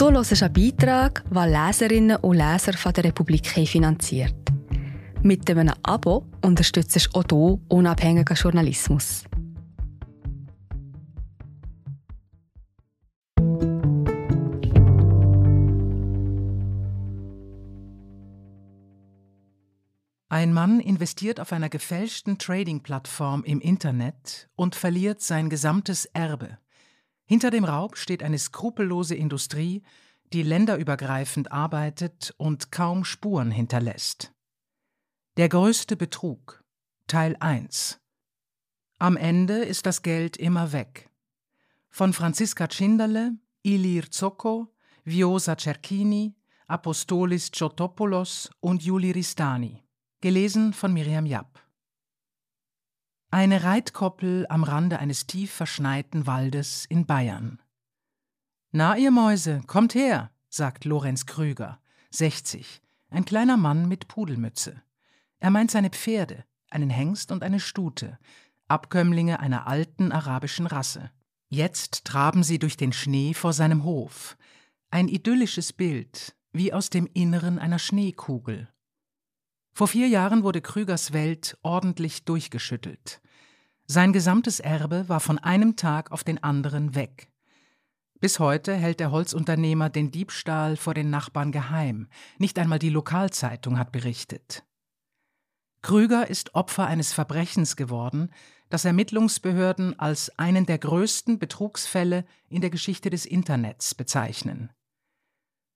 Du hörst einen Beitrag, den Leserinnen und Leser von der Republik finanziert. Mit einem Abo unterstützt du auch du unabhängigen Journalismus. Ein Mann investiert auf einer gefälschten Trading-Plattform im Internet und verliert sein gesamtes Erbe. Hinter dem Raub steht eine skrupellose Industrie, die länderübergreifend arbeitet und kaum Spuren hinterlässt. Der größte Betrug Teil 1 Am Ende ist das Geld immer weg. Von Franziska Tschinderle, Ilir Zocco, Viosa Cerchini, Apostolis Chotopoulos und Juli Ristani. Gelesen von Miriam Japp. Eine Reitkoppel am Rande eines tief verschneiten Waldes in Bayern. Na, ihr Mäuse, kommt her, sagt Lorenz Krüger, 60, ein kleiner Mann mit Pudelmütze. Er meint seine Pferde, einen Hengst und eine Stute, Abkömmlinge einer alten arabischen Rasse. Jetzt traben sie durch den Schnee vor seinem Hof. Ein idyllisches Bild, wie aus dem Inneren einer Schneekugel. Vor vier Jahren wurde Krügers Welt ordentlich durchgeschüttelt. Sein gesamtes Erbe war von einem Tag auf den anderen weg. Bis heute hält der Holzunternehmer den Diebstahl vor den Nachbarn geheim. Nicht einmal die Lokalzeitung hat berichtet. Krüger ist Opfer eines Verbrechens geworden, das Ermittlungsbehörden als einen der größten Betrugsfälle in der Geschichte des Internets bezeichnen.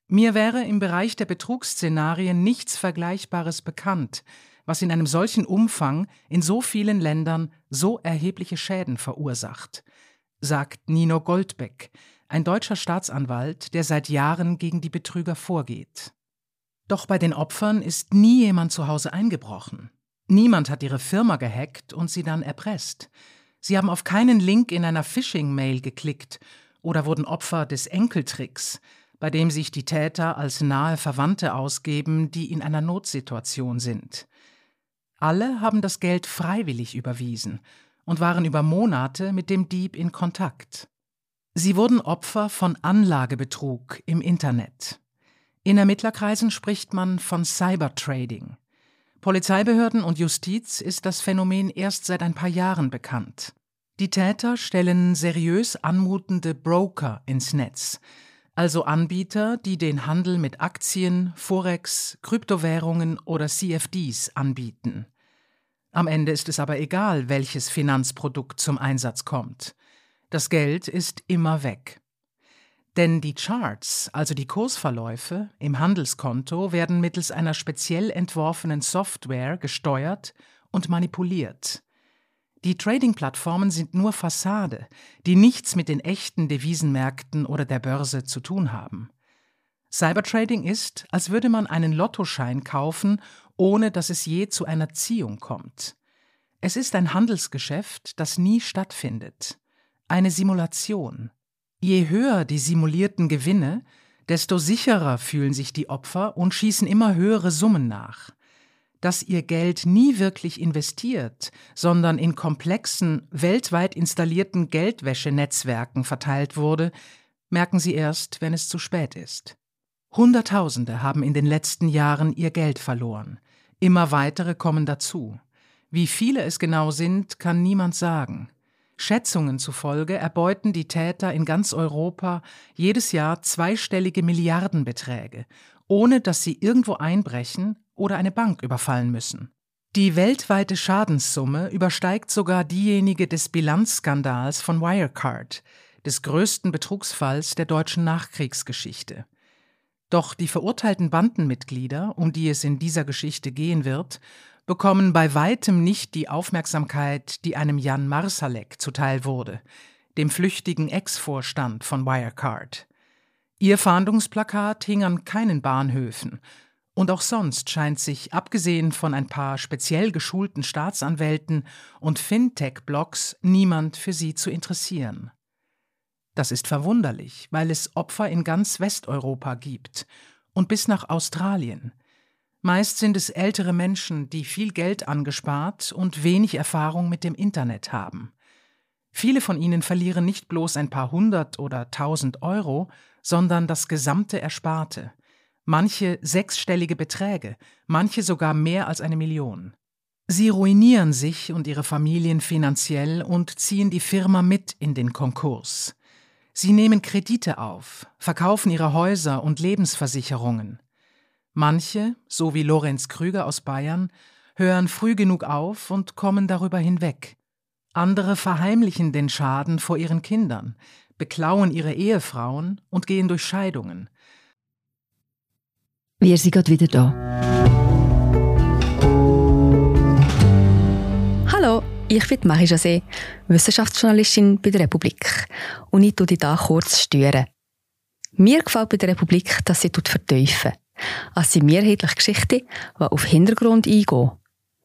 Mir wäre im Bereich der Betrugsszenarien nichts Vergleichbares bekannt, was in einem solchen Umfang in so vielen Ländern so erhebliche Schäden verursacht, sagt Nino Goldbeck, ein deutscher Staatsanwalt, der seit Jahren gegen die Betrüger vorgeht. Doch bei den Opfern ist nie jemand zu Hause eingebrochen. Niemand hat ihre Firma gehackt und sie dann erpresst. Sie haben auf keinen Link in einer Phishing-Mail geklickt oder wurden Opfer des Enkeltricks, bei dem sich die Täter als nahe Verwandte ausgeben, die in einer Notsituation sind. Alle haben das Geld freiwillig überwiesen und waren über Monate mit dem Dieb in Kontakt. Sie wurden Opfer von Anlagebetrug im Internet. In Ermittlerkreisen spricht man von Cybertrading. Polizeibehörden und Justiz ist das Phänomen erst seit ein paar Jahren bekannt. Die Täter stellen seriös anmutende Broker ins Netz, also Anbieter, die den Handel mit Aktien, Forex, Kryptowährungen oder CFDs anbieten. Am Ende ist es aber egal, welches Finanzprodukt zum Einsatz kommt. Das Geld ist immer weg. Denn die Charts, also die Kursverläufe im Handelskonto, werden mittels einer speziell entworfenen Software gesteuert und manipuliert. Die Trading-Plattformen sind nur Fassade, die nichts mit den echten Devisenmärkten oder der Börse zu tun haben. Cybertrading ist, als würde man einen Lottoschein kaufen, ohne dass es je zu einer Ziehung kommt. Es ist ein Handelsgeschäft, das nie stattfindet. Eine Simulation. Je höher die simulierten Gewinne, desto sicherer fühlen sich die Opfer und schießen immer höhere Summen nach dass ihr Geld nie wirklich investiert, sondern in komplexen, weltweit installierten Geldwäschenetzwerken verteilt wurde, merken sie erst, wenn es zu spät ist. Hunderttausende haben in den letzten Jahren ihr Geld verloren. Immer weitere kommen dazu. Wie viele es genau sind, kann niemand sagen. Schätzungen zufolge erbeuten die Täter in ganz Europa jedes Jahr zweistellige Milliardenbeträge, ohne dass sie irgendwo einbrechen oder eine Bank überfallen müssen. Die weltweite Schadenssumme übersteigt sogar diejenige des Bilanzskandals von Wirecard, des größten Betrugsfalls der deutschen Nachkriegsgeschichte. Doch die verurteilten Bandenmitglieder, um die es in dieser Geschichte gehen wird, bekommen bei weitem nicht die Aufmerksamkeit, die einem Jan Marsalek zuteil wurde, dem flüchtigen Ex-Vorstand von Wirecard. Ihr Fahndungsplakat hing an keinen Bahnhöfen, und auch sonst scheint sich, abgesehen von ein paar speziell geschulten Staatsanwälten und Fintech-Blogs, niemand für sie zu interessieren. Das ist verwunderlich, weil es Opfer in ganz Westeuropa gibt und bis nach Australien. Meist sind es ältere Menschen, die viel Geld angespart und wenig Erfahrung mit dem Internet haben. Viele von ihnen verlieren nicht bloß ein paar hundert oder tausend Euro, sondern das gesamte Ersparte. Manche sechsstellige Beträge, manche sogar mehr als eine Million. Sie ruinieren sich und ihre Familien finanziell und ziehen die Firma mit in den Konkurs. Sie nehmen Kredite auf, verkaufen ihre Häuser und Lebensversicherungen. Manche, so wie Lorenz Krüger aus Bayern, hören früh genug auf und kommen darüber hinweg. Andere verheimlichen den Schaden vor ihren Kindern, beklauen ihre Ehefrauen und gehen durch Scheidungen. Wir sind gerade wieder da. Hallo, ich bin Marie José, Wissenschaftsjournalistin bei der Republik. Und ich tue dich hier kurz stören. Mir gefällt bei der Republik, dass sie vertiefen. Es sind mehrheitlich Geschichten, die auf Hintergrund eingehen.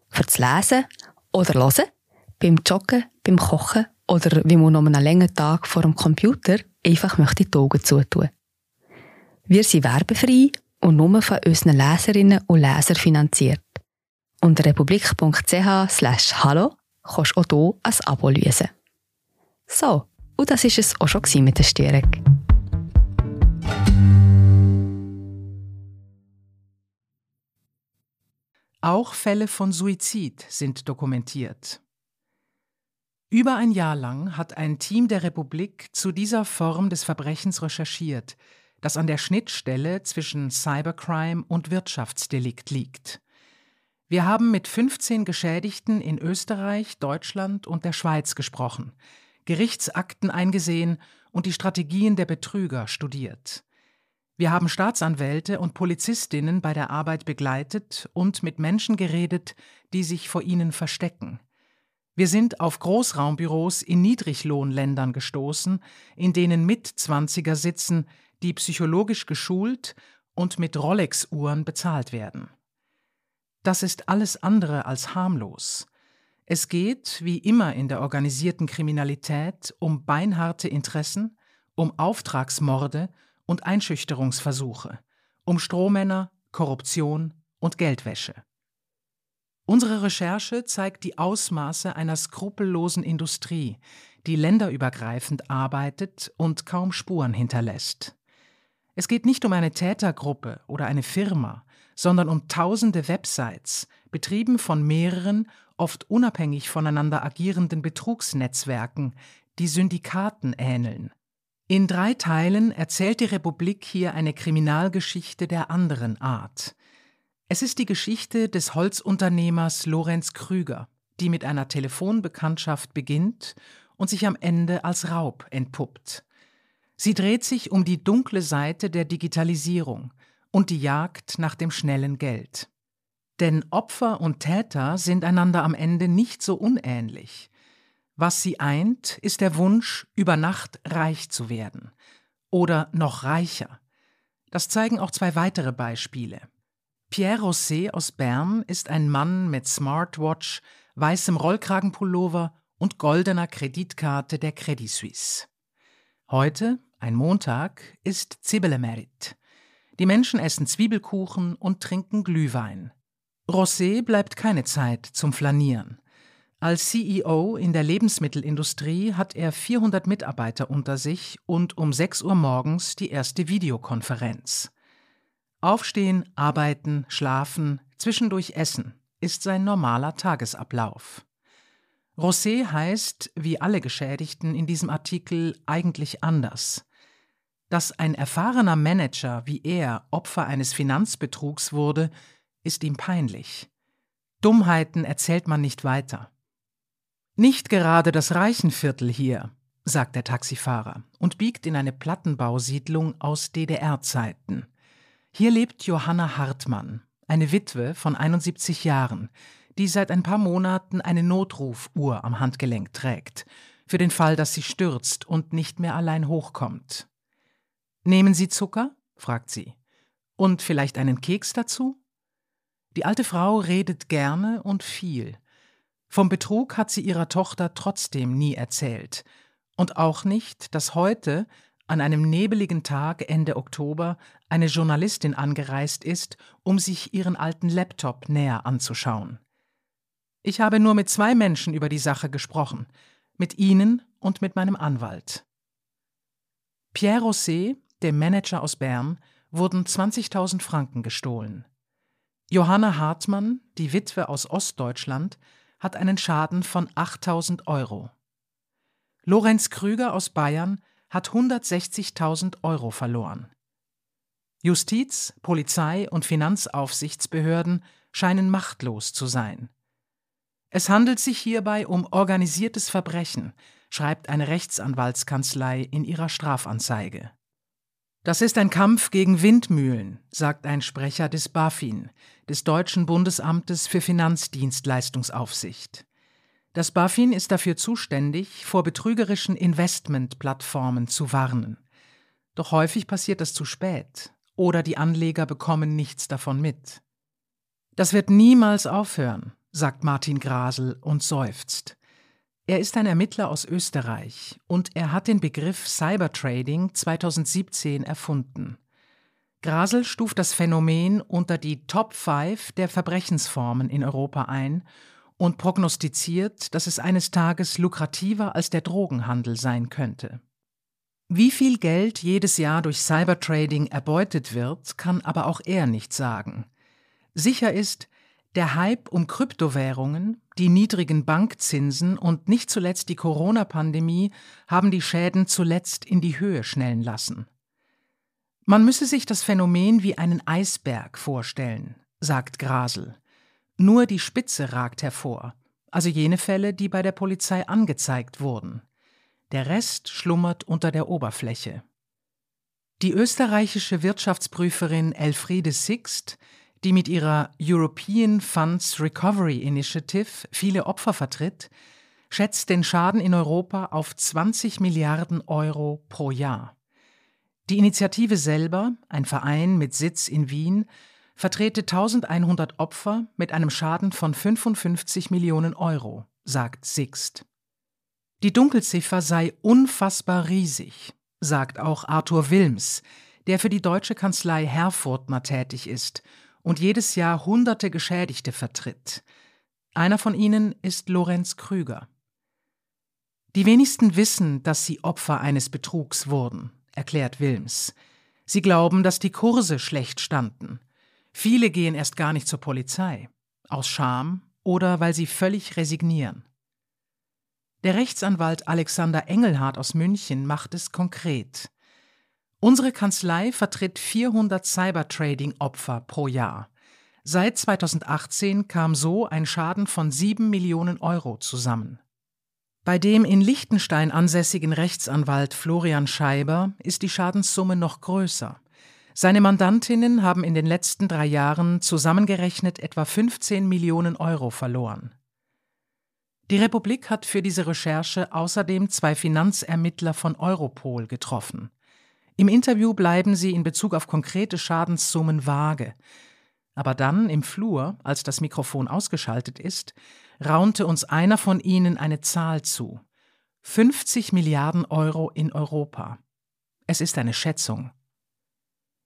Für das Lesen oder Hören, beim Joggen, beim Kochen oder wie man noch einen langen Tag vor dem Computer einfach möchte die Augen zutun. Wir sind werbefrei und nur von unseren Leserinnen und Lesern finanziert. Unter republik.ch slash hallo kannst du auch hier ein Abo lösen. So, und das war es auch schon mit der Störung. Auch Fälle von Suizid sind dokumentiert. Über ein Jahr lang hat ein Team der Republik zu dieser Form des Verbrechens recherchiert, das an der Schnittstelle zwischen Cybercrime und Wirtschaftsdelikt liegt. Wir haben mit 15 Geschädigten in Österreich, Deutschland und der Schweiz gesprochen, Gerichtsakten eingesehen und die Strategien der Betrüger studiert. Wir haben Staatsanwälte und Polizistinnen bei der Arbeit begleitet und mit Menschen geredet, die sich vor ihnen verstecken. Wir sind auf Großraumbüros in Niedriglohnländern gestoßen, in denen Mitzwanziger sitzen, die psychologisch geschult und mit Rolex-Uhren bezahlt werden. Das ist alles andere als harmlos. Es geht, wie immer in der organisierten Kriminalität, um beinharte Interessen, um Auftragsmorde und Einschüchterungsversuche, um Strohmänner, Korruption und Geldwäsche. Unsere Recherche zeigt die Ausmaße einer skrupellosen Industrie, die länderübergreifend arbeitet und kaum Spuren hinterlässt. Es geht nicht um eine Tätergruppe oder eine Firma, sondern um tausende Websites, betrieben von mehreren, oft unabhängig voneinander agierenden Betrugsnetzwerken, die Syndikaten ähneln. In drei Teilen erzählt die Republik hier eine Kriminalgeschichte der anderen Art. Es ist die Geschichte des Holzunternehmers Lorenz Krüger, die mit einer Telefonbekanntschaft beginnt und sich am Ende als Raub entpuppt. Sie dreht sich um die dunkle Seite der Digitalisierung, und die Jagd nach dem schnellen Geld. Denn Opfer und Täter sind einander am Ende nicht so unähnlich. Was sie eint, ist der Wunsch, über Nacht reich zu werden. Oder noch reicher. Das zeigen auch zwei weitere Beispiele. Pierre Rosset aus Bern ist ein Mann mit Smartwatch, weißem Rollkragenpullover und goldener Kreditkarte der Credit Suisse. Heute, ein Montag, ist Zibelemerit. Die Menschen essen Zwiebelkuchen und trinken Glühwein. Rosé bleibt keine Zeit zum Flanieren. Als CEO in der Lebensmittelindustrie hat er 400 Mitarbeiter unter sich und um 6 Uhr morgens die erste Videokonferenz. Aufstehen, arbeiten, schlafen, zwischendurch essen ist sein normaler Tagesablauf. Rosé heißt, wie alle Geschädigten in diesem Artikel, eigentlich anders. Dass ein erfahrener Manager wie er Opfer eines Finanzbetrugs wurde, ist ihm peinlich. Dummheiten erzählt man nicht weiter. Nicht gerade das Reichenviertel hier, sagt der Taxifahrer und biegt in eine Plattenbausiedlung aus DDR-Zeiten. Hier lebt Johanna Hartmann, eine Witwe von 71 Jahren, die seit ein paar Monaten eine Notrufuhr am Handgelenk trägt, für den Fall, dass sie stürzt und nicht mehr allein hochkommt. Nehmen Sie Zucker? fragt sie. Und vielleicht einen Keks dazu? Die alte Frau redet gerne und viel. Vom Betrug hat sie ihrer Tochter trotzdem nie erzählt. Und auch nicht, dass heute, an einem nebeligen Tag Ende Oktober, eine Journalistin angereist ist, um sich ihren alten Laptop näher anzuschauen. Ich habe nur mit zwei Menschen über die Sache gesprochen, mit Ihnen und mit meinem Anwalt. Pierre Rosset, dem Manager aus Bern, wurden 20.000 Franken gestohlen. Johanna Hartmann, die Witwe aus Ostdeutschland, hat einen Schaden von 8.000 Euro. Lorenz Krüger aus Bayern hat 160.000 Euro verloren. Justiz, Polizei und Finanzaufsichtsbehörden scheinen machtlos zu sein. Es handelt sich hierbei um organisiertes Verbrechen, schreibt eine Rechtsanwaltskanzlei in ihrer Strafanzeige. Das ist ein Kampf gegen Windmühlen, sagt ein Sprecher des BaFin, des Deutschen Bundesamtes für Finanzdienstleistungsaufsicht. Das BaFin ist dafür zuständig, vor betrügerischen Investmentplattformen zu warnen. Doch häufig passiert das zu spät oder die Anleger bekommen nichts davon mit. Das wird niemals aufhören, sagt Martin Grasel und seufzt. Er ist ein Ermittler aus Österreich und er hat den Begriff Cybertrading 2017 erfunden. Grasel stuft das Phänomen unter die Top 5 der Verbrechensformen in Europa ein und prognostiziert, dass es eines Tages lukrativer als der Drogenhandel sein könnte. Wie viel Geld jedes Jahr durch Cybertrading erbeutet wird, kann aber auch er nicht sagen. Sicher ist, der Hype um Kryptowährungen, die niedrigen Bankzinsen und nicht zuletzt die Corona-Pandemie haben die Schäden zuletzt in die Höhe schnellen lassen. Man müsse sich das Phänomen wie einen Eisberg vorstellen, sagt Grasel. Nur die Spitze ragt hervor, also jene Fälle, die bei der Polizei angezeigt wurden. Der Rest schlummert unter der Oberfläche. Die österreichische Wirtschaftsprüferin Elfriede Sixt die mit ihrer European Funds Recovery Initiative viele Opfer vertritt, schätzt den Schaden in Europa auf 20 Milliarden Euro pro Jahr. Die Initiative selber, ein Verein mit Sitz in Wien, vertrete 1100 Opfer mit einem Schaden von 55 Millionen Euro, sagt Sixt. Die Dunkelziffer sei unfassbar riesig, sagt auch Arthur Wilms, der für die deutsche Kanzlei Herfurtner tätig ist und jedes Jahr hunderte Geschädigte vertritt. Einer von ihnen ist Lorenz Krüger. Die wenigsten wissen, dass sie Opfer eines Betrugs wurden, erklärt Wilms. Sie glauben, dass die Kurse schlecht standen. Viele gehen erst gar nicht zur Polizei, aus Scham oder weil sie völlig resignieren. Der Rechtsanwalt Alexander Engelhardt aus München macht es konkret. Unsere Kanzlei vertritt 400 Cybertrading-Opfer pro Jahr. Seit 2018 kam so ein Schaden von 7 Millionen Euro zusammen. Bei dem in Liechtenstein ansässigen Rechtsanwalt Florian Scheiber ist die Schadenssumme noch größer. Seine Mandantinnen haben in den letzten drei Jahren zusammengerechnet etwa 15 Millionen Euro verloren. Die Republik hat für diese Recherche außerdem zwei Finanzermittler von Europol getroffen. Im Interview bleiben sie in Bezug auf konkrete Schadenssummen vage. Aber dann im Flur, als das Mikrofon ausgeschaltet ist, raunte uns einer von ihnen eine Zahl zu. 50 Milliarden Euro in Europa. Es ist eine Schätzung.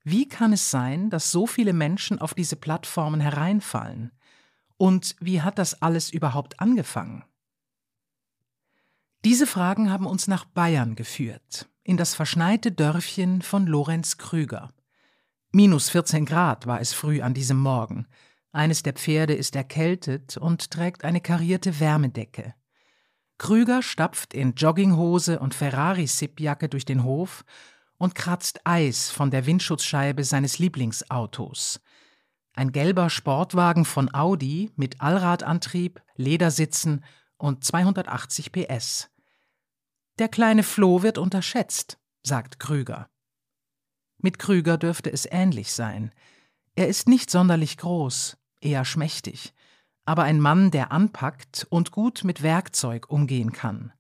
Wie kann es sein, dass so viele Menschen auf diese Plattformen hereinfallen? Und wie hat das alles überhaupt angefangen? Diese Fragen haben uns nach Bayern geführt, in das verschneite Dörfchen von Lorenz Krüger. Minus 14 Grad war es früh an diesem Morgen. Eines der Pferde ist erkältet und trägt eine karierte Wärmedecke. Krüger stapft in Jogginghose und Ferrari-Sippjacke durch den Hof und kratzt Eis von der Windschutzscheibe seines Lieblingsautos. Ein gelber Sportwagen von Audi mit Allradantrieb, Ledersitzen und 280 PS. Der kleine Floh wird unterschätzt, sagt Krüger. Mit Krüger dürfte es ähnlich sein. Er ist nicht sonderlich groß, eher schmächtig, aber ein Mann, der anpackt und gut mit Werkzeug umgehen kann.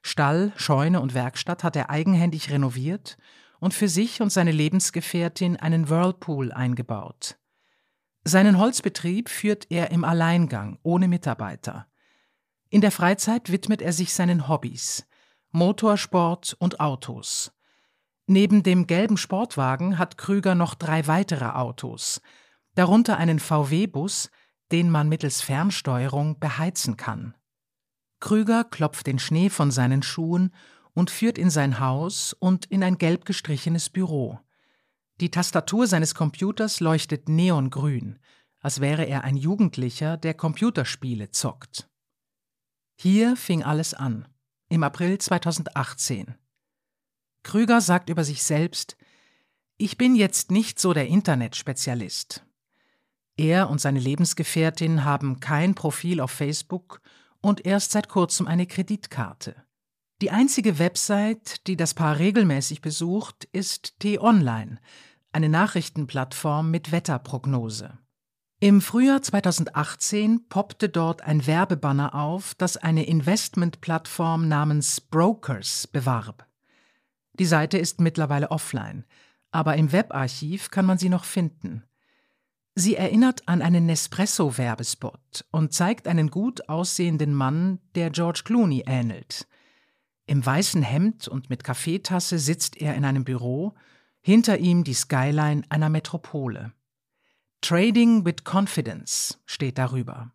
Stall, Scheune und Werkstatt hat er eigenhändig renoviert und für sich und seine Lebensgefährtin einen Whirlpool eingebaut. Seinen Holzbetrieb führt er im Alleingang, ohne Mitarbeiter. In der Freizeit widmet er sich seinen Hobbys. Motorsport und Autos. Neben dem gelben Sportwagen hat Krüger noch drei weitere Autos, darunter einen VW-Bus, den man mittels Fernsteuerung beheizen kann. Krüger klopft den Schnee von seinen Schuhen und führt in sein Haus und in ein gelb gestrichenes Büro. Die Tastatur seines Computers leuchtet neongrün, als wäre er ein Jugendlicher, der Computerspiele zockt. Hier fing alles an, im April 2018. Krüger sagt über sich selbst, ich bin jetzt nicht so der Internetspezialist. Er und seine Lebensgefährtin haben kein Profil auf Facebook und erst seit kurzem eine Kreditkarte. Die einzige Website, die das Paar regelmäßig besucht, ist T-Online, eine Nachrichtenplattform mit Wetterprognose. Im Frühjahr 2018 poppte dort ein Werbebanner auf, das eine Investmentplattform namens Brokers bewarb. Die Seite ist mittlerweile offline, aber im Webarchiv kann man sie noch finden. Sie erinnert an einen Nespresso-Werbespot und zeigt einen gut aussehenden Mann, der George Clooney ähnelt. Im weißen Hemd und mit Kaffeetasse sitzt er in einem Büro, hinter ihm die Skyline einer Metropole. Trading with Confidence steht darüber.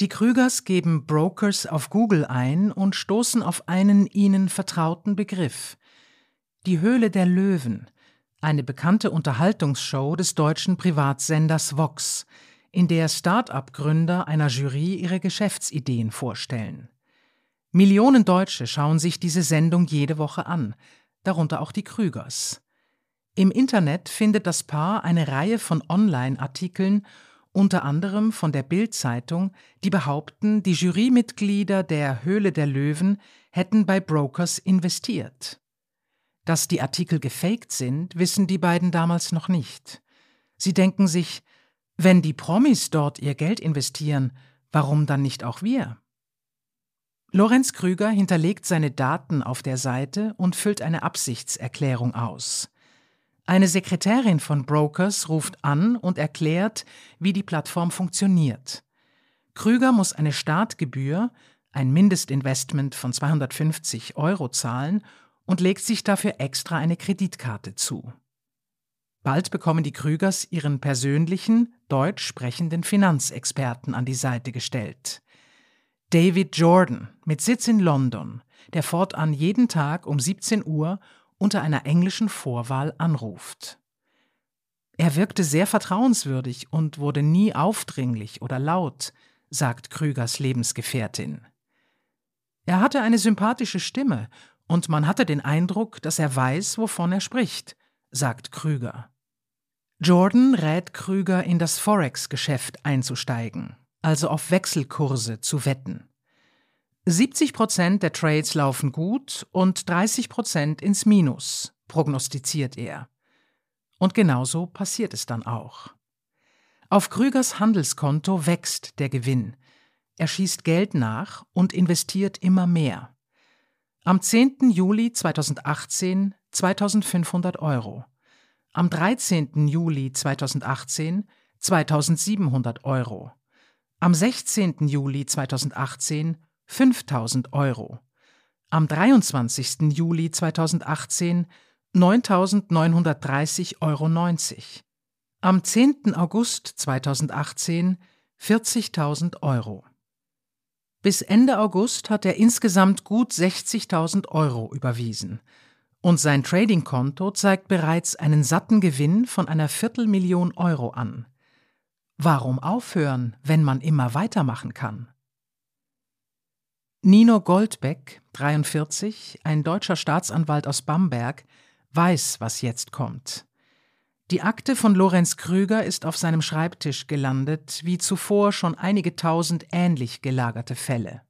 Die Krügers geben Brokers auf Google ein und stoßen auf einen ihnen vertrauten Begriff. Die Höhle der Löwen, eine bekannte Unterhaltungsshow des deutschen Privatsenders Vox, in der Start-up-Gründer einer Jury ihre Geschäftsideen vorstellen. Millionen Deutsche schauen sich diese Sendung jede Woche an, darunter auch die Krügers. Im Internet findet das Paar eine Reihe von Online-Artikeln, unter anderem von der Bild-Zeitung, die behaupten, die Jurymitglieder der Höhle der Löwen hätten bei Brokers investiert. Dass die Artikel gefaked sind, wissen die beiden damals noch nicht. Sie denken sich, wenn die Promis dort ihr Geld investieren, warum dann nicht auch wir? Lorenz Krüger hinterlegt seine Daten auf der Seite und füllt eine Absichtserklärung aus. Eine Sekretärin von Brokers ruft an und erklärt, wie die Plattform funktioniert. Krüger muss eine Startgebühr, ein Mindestinvestment von 250 Euro zahlen und legt sich dafür extra eine Kreditkarte zu. Bald bekommen die Krügers ihren persönlichen, deutsch sprechenden Finanzexperten an die Seite gestellt. David Jordan mit Sitz in London, der fortan jeden Tag um 17 Uhr unter einer englischen Vorwahl anruft. Er wirkte sehr vertrauenswürdig und wurde nie aufdringlich oder laut, sagt Krügers Lebensgefährtin. Er hatte eine sympathische Stimme und man hatte den Eindruck, dass er weiß, wovon er spricht, sagt Krüger. Jordan rät Krüger in das Forex-Geschäft einzusteigen, also auf Wechselkurse zu wetten. 70 Prozent der Trades laufen gut und 30 Prozent ins Minus, prognostiziert er. Und genauso passiert es dann auch. Auf Krügers Handelskonto wächst der Gewinn. Er schießt Geld nach und investiert immer mehr. Am 10. Juli 2018 2500 Euro. Am 13. Juli 2018 2700 Euro. Am 16. Juli 2018 5000 Euro. Am 23. Juli 2018 9.930,90 Euro. Am 10. August 2018 40.000 Euro. Bis Ende August hat er insgesamt gut 60.000 Euro überwiesen. Und sein Trading-Konto zeigt bereits einen satten Gewinn von einer Viertelmillion Euro an. Warum aufhören, wenn man immer weitermachen kann? Nino Goldbeck, 43, ein deutscher Staatsanwalt aus Bamberg, weiß, was jetzt kommt. Die Akte von Lorenz Krüger ist auf seinem Schreibtisch gelandet, wie zuvor schon einige tausend ähnlich gelagerte Fälle.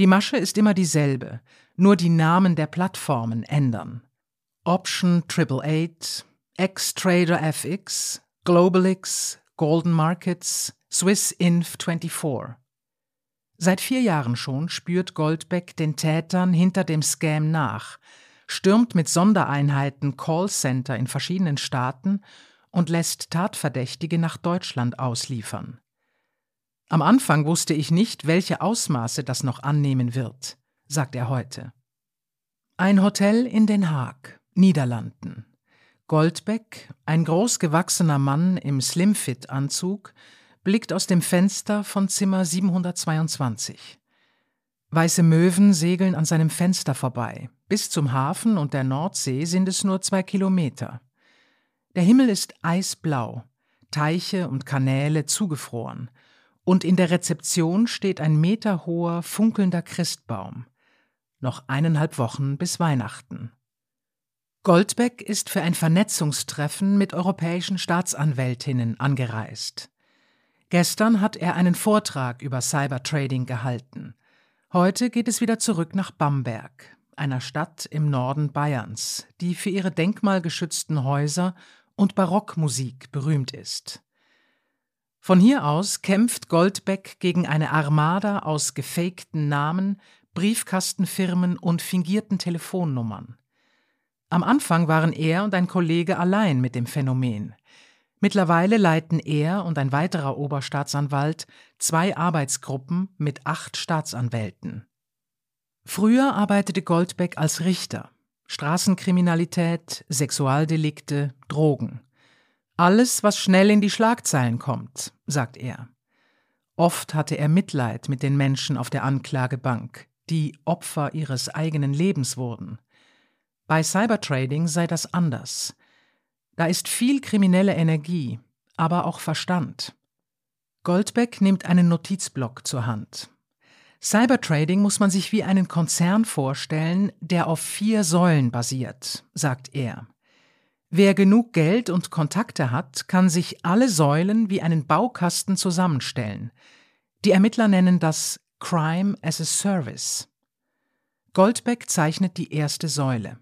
Die Masche ist immer dieselbe, nur die Namen der Plattformen ändern. Option 888, X-Trader FX, GlobalX, Golden Markets, Swiss Inf 24. Seit vier Jahren schon spürt Goldbeck den Tätern hinter dem Scam nach, stürmt mit Sondereinheiten Callcenter in verschiedenen Staaten und lässt Tatverdächtige nach Deutschland ausliefern. Am Anfang wusste ich nicht, welche Ausmaße das noch annehmen wird, sagt er heute. Ein Hotel in Den Haag, Niederlanden. Goldbeck, ein großgewachsener Mann im Slimfit-Anzug, blickt aus dem Fenster von Zimmer 722. Weiße Möwen segeln an seinem Fenster vorbei. Bis zum Hafen und der Nordsee sind es nur zwei Kilometer. Der Himmel ist eisblau, Teiche und Kanäle zugefroren, und in der Rezeption steht ein meterhoher, funkelnder Christbaum. Noch eineinhalb Wochen bis Weihnachten. Goldbeck ist für ein Vernetzungstreffen mit europäischen Staatsanwältinnen angereist. Gestern hat er einen Vortrag über Cybertrading gehalten. Heute geht es wieder zurück nach Bamberg, einer Stadt im Norden Bayerns, die für ihre denkmalgeschützten Häuser und Barockmusik berühmt ist. Von hier aus kämpft Goldbeck gegen eine Armada aus gefakten Namen, Briefkastenfirmen und fingierten Telefonnummern. Am Anfang waren er und ein Kollege allein mit dem Phänomen. Mittlerweile leiten er und ein weiterer Oberstaatsanwalt zwei Arbeitsgruppen mit acht Staatsanwälten. Früher arbeitete Goldbeck als Richter. Straßenkriminalität, Sexualdelikte, Drogen. Alles, was schnell in die Schlagzeilen kommt, sagt er. Oft hatte er Mitleid mit den Menschen auf der Anklagebank, die Opfer ihres eigenen Lebens wurden. Bei Cybertrading sei das anders. Da ist viel kriminelle Energie, aber auch Verstand. Goldbeck nimmt einen Notizblock zur Hand. Cybertrading muss man sich wie einen Konzern vorstellen, der auf vier Säulen basiert, sagt er. Wer genug Geld und Kontakte hat, kann sich alle Säulen wie einen Baukasten zusammenstellen. Die Ermittler nennen das Crime as a Service. Goldbeck zeichnet die erste Säule.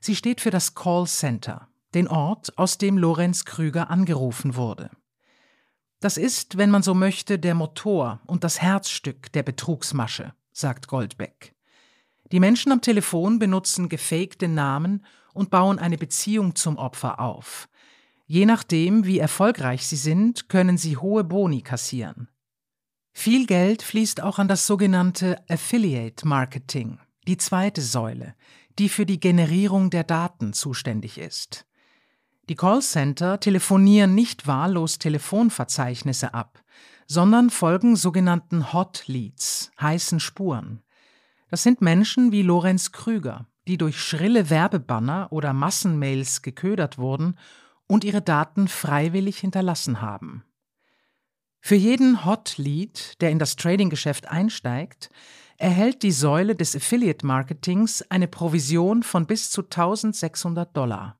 Sie steht für das Call Center, den Ort, aus dem Lorenz Krüger angerufen wurde. Das ist, wenn man so möchte, der Motor und das Herzstück der Betrugsmasche, sagt Goldbeck. Die Menschen am Telefon benutzen gefakte Namen und bauen eine Beziehung zum Opfer auf. Je nachdem, wie erfolgreich sie sind, können sie hohe Boni kassieren. Viel Geld fließt auch an das sogenannte Affiliate Marketing, die zweite Säule, die für die Generierung der Daten zuständig ist. Die Callcenter telefonieren nicht wahllos Telefonverzeichnisse ab, sondern folgen sogenannten Hot Leads, heißen Spuren. Das sind Menschen wie Lorenz Krüger, die durch schrille Werbebanner oder Massenmails geködert wurden und ihre Daten freiwillig hinterlassen haben. Für jeden Hot Lead, der in das Trading-Geschäft einsteigt, erhält die Säule des Affiliate Marketings eine Provision von bis zu 1600 Dollar.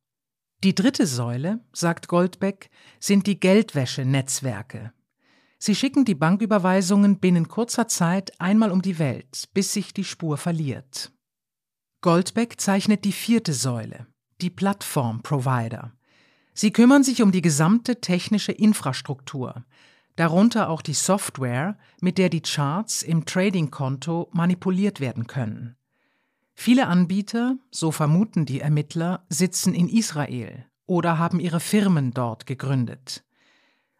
Die dritte Säule, sagt Goldbeck, sind die Geldwäsche-Netzwerke. Sie schicken die Banküberweisungen binnen kurzer Zeit einmal um die Welt, bis sich die Spur verliert. Goldbeck zeichnet die vierte Säule, die Plattform-Provider. Sie kümmern sich um die gesamte technische Infrastruktur, darunter auch die Software, mit der die Charts im Trading-Konto manipuliert werden können. Viele Anbieter, so vermuten die Ermittler, sitzen in Israel oder haben ihre Firmen dort gegründet.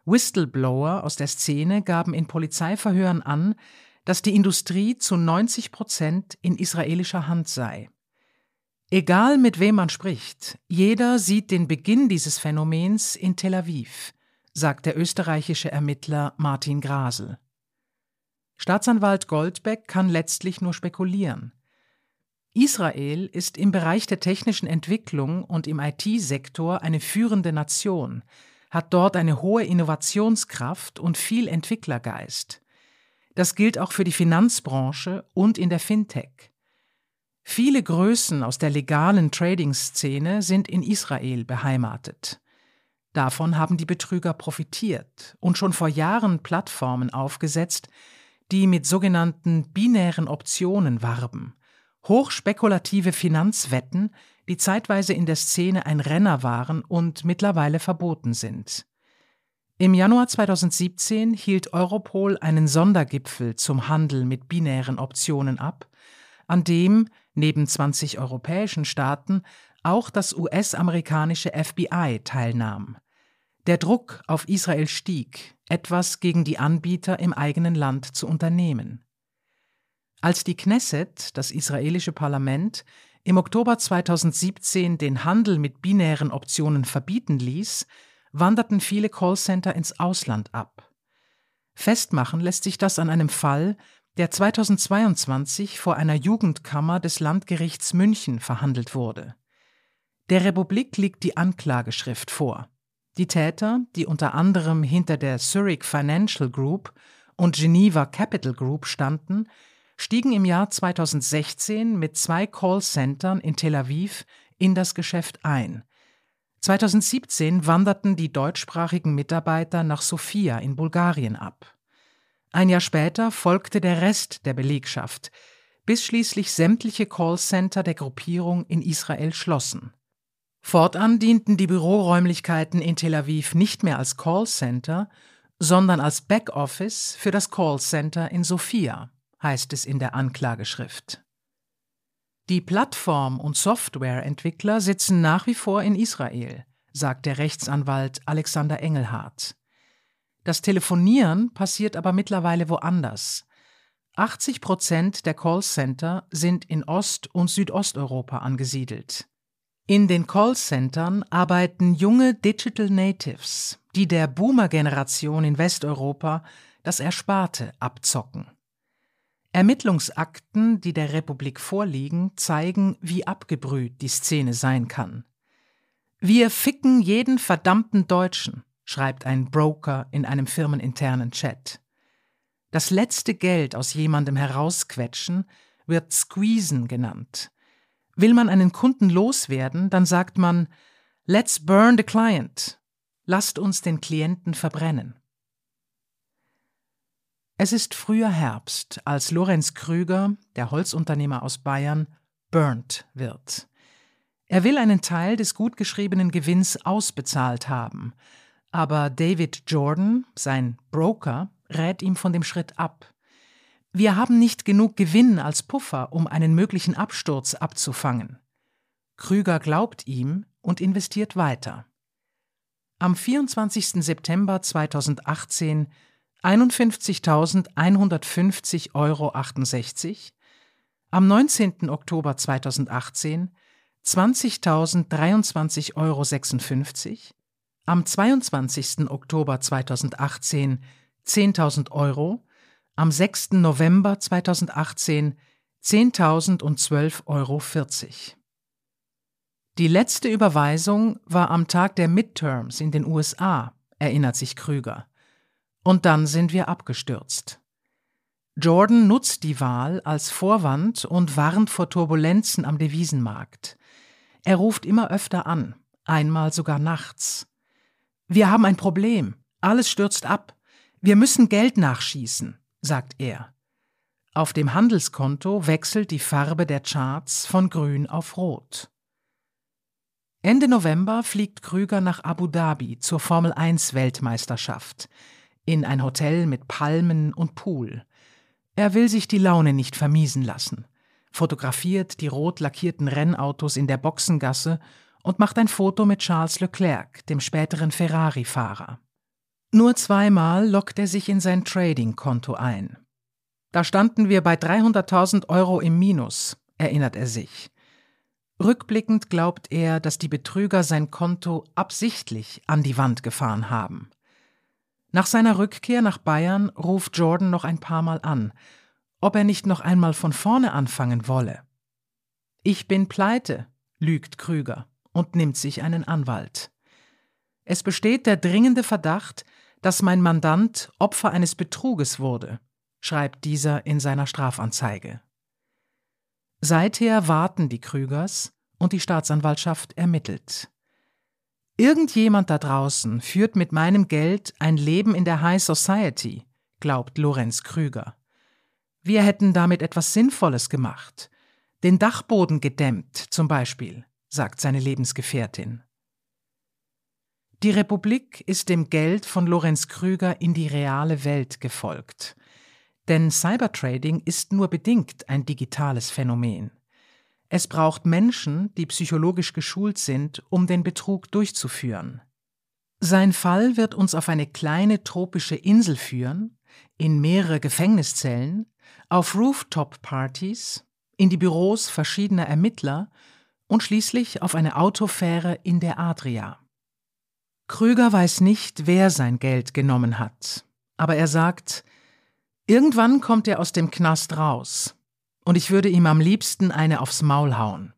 Whistleblower aus der Szene gaben in Polizeiverhören an, dass die Industrie zu 90 Prozent in israelischer Hand sei. Egal mit wem man spricht, jeder sieht den Beginn dieses Phänomens in Tel Aviv, sagt der österreichische Ermittler Martin Grasel. Staatsanwalt Goldbeck kann letztlich nur spekulieren. Israel ist im Bereich der technischen Entwicklung und im IT-Sektor eine führende Nation, hat dort eine hohe Innovationskraft und viel Entwicklergeist. Das gilt auch für die Finanzbranche und in der Fintech. Viele Größen aus der legalen Trading-Szene sind in Israel beheimatet. Davon haben die Betrüger profitiert und schon vor Jahren Plattformen aufgesetzt, die mit sogenannten binären Optionen warben, hochspekulative Finanzwetten, die zeitweise in der Szene ein Renner waren und mittlerweile verboten sind. Im Januar 2017 hielt Europol einen Sondergipfel zum Handel mit binären Optionen ab, an dem, neben 20 europäischen Staaten, auch das US-amerikanische FBI teilnahm. Der Druck auf Israel stieg, etwas gegen die Anbieter im eigenen Land zu unternehmen. Als die Knesset, das israelische Parlament, im Oktober 2017 den Handel mit binären Optionen verbieten ließ, wanderten viele Callcenter ins Ausland ab. Festmachen lässt sich das an einem Fall, der 2022 vor einer Jugendkammer des Landgerichts München verhandelt wurde. Der Republik liegt die Anklageschrift vor. Die Täter, die unter anderem hinter der Zurich Financial Group und Geneva Capital Group standen, stiegen im Jahr 2016 mit zwei Callcentern in Tel Aviv in das Geschäft ein. 2017 wanderten die deutschsprachigen Mitarbeiter nach Sofia in Bulgarien ab. Ein Jahr später folgte der Rest der Belegschaft, bis schließlich sämtliche Callcenter der Gruppierung in Israel schlossen. Fortan dienten die Büroräumlichkeiten in Tel Aviv nicht mehr als Callcenter, sondern als Backoffice für das Callcenter in Sofia, heißt es in der Anklageschrift. Die Plattform- und Softwareentwickler sitzen nach wie vor in Israel, sagt der Rechtsanwalt Alexander Engelhardt. Das Telefonieren passiert aber mittlerweile woanders. 80 Prozent der Callcenter sind in Ost- und Südosteuropa angesiedelt. In den Callcentern arbeiten junge Digital Natives, die der Boomer-Generation in Westeuropa das Ersparte abzocken. Ermittlungsakten, die der Republik vorliegen, zeigen, wie abgebrüht die Szene sein kann. Wir ficken jeden verdammten Deutschen, schreibt ein Broker in einem firmeninternen Chat. Das letzte Geld aus jemandem herausquetschen wird Squeezen genannt. Will man einen Kunden loswerden, dann sagt man Let's burn the client. Lasst uns den Klienten verbrennen. Es ist früher Herbst, als Lorenz Krüger, der Holzunternehmer aus Bayern, burnt wird. Er will einen Teil des gut geschriebenen Gewinns ausbezahlt haben, aber David Jordan, sein Broker, rät ihm von dem Schritt ab. Wir haben nicht genug Gewinn als Puffer, um einen möglichen Absturz abzufangen. Krüger glaubt ihm und investiert weiter. Am 24. September 2018 51.150,68 Euro. Am 19. Oktober 2018 20.023,56 Euro. Am 22. Oktober 2018 10.000 Euro. Am 6. November 2018 10.012,40 Euro. Die letzte Überweisung war am Tag der Midterms in den USA, erinnert sich Krüger. Und dann sind wir abgestürzt. Jordan nutzt die Wahl als Vorwand und warnt vor Turbulenzen am Devisenmarkt. Er ruft immer öfter an, einmal sogar nachts. Wir haben ein Problem, alles stürzt ab, wir müssen Geld nachschießen, sagt er. Auf dem Handelskonto wechselt die Farbe der Charts von grün auf rot. Ende November fliegt Krüger nach Abu Dhabi zur Formel 1 Weltmeisterschaft in ein Hotel mit Palmen und Pool. Er will sich die Laune nicht vermiesen lassen, fotografiert die rot lackierten Rennautos in der Boxengasse und macht ein Foto mit Charles Leclerc, dem späteren Ferrari-Fahrer. Nur zweimal lockt er sich in sein Trading-Konto ein. Da standen wir bei 300.000 Euro im Minus, erinnert er sich. Rückblickend glaubt er, dass die Betrüger sein Konto absichtlich an die Wand gefahren haben. Nach seiner Rückkehr nach Bayern ruft Jordan noch ein paar Mal an, ob er nicht noch einmal von vorne anfangen wolle. Ich bin pleite, lügt Krüger und nimmt sich einen Anwalt. Es besteht der dringende Verdacht, dass mein Mandant Opfer eines Betruges wurde, schreibt dieser in seiner Strafanzeige. Seither warten die Krügers und die Staatsanwaltschaft ermittelt. Irgendjemand da draußen führt mit meinem Geld ein Leben in der High Society, glaubt Lorenz Krüger. Wir hätten damit etwas Sinnvolles gemacht. Den Dachboden gedämmt, zum Beispiel, sagt seine Lebensgefährtin. Die Republik ist dem Geld von Lorenz Krüger in die reale Welt gefolgt. Denn Cybertrading ist nur bedingt ein digitales Phänomen. Es braucht Menschen, die psychologisch geschult sind, um den Betrug durchzuführen. Sein Fall wird uns auf eine kleine tropische Insel führen, in mehrere Gefängniszellen, auf Rooftop-Partys, in die Büros verschiedener Ermittler und schließlich auf eine Autofähre in der Adria. Krüger weiß nicht, wer sein Geld genommen hat, aber er sagt, Irgendwann kommt er aus dem Knast raus. Und ich würde ihm am liebsten eine aufs Maul hauen.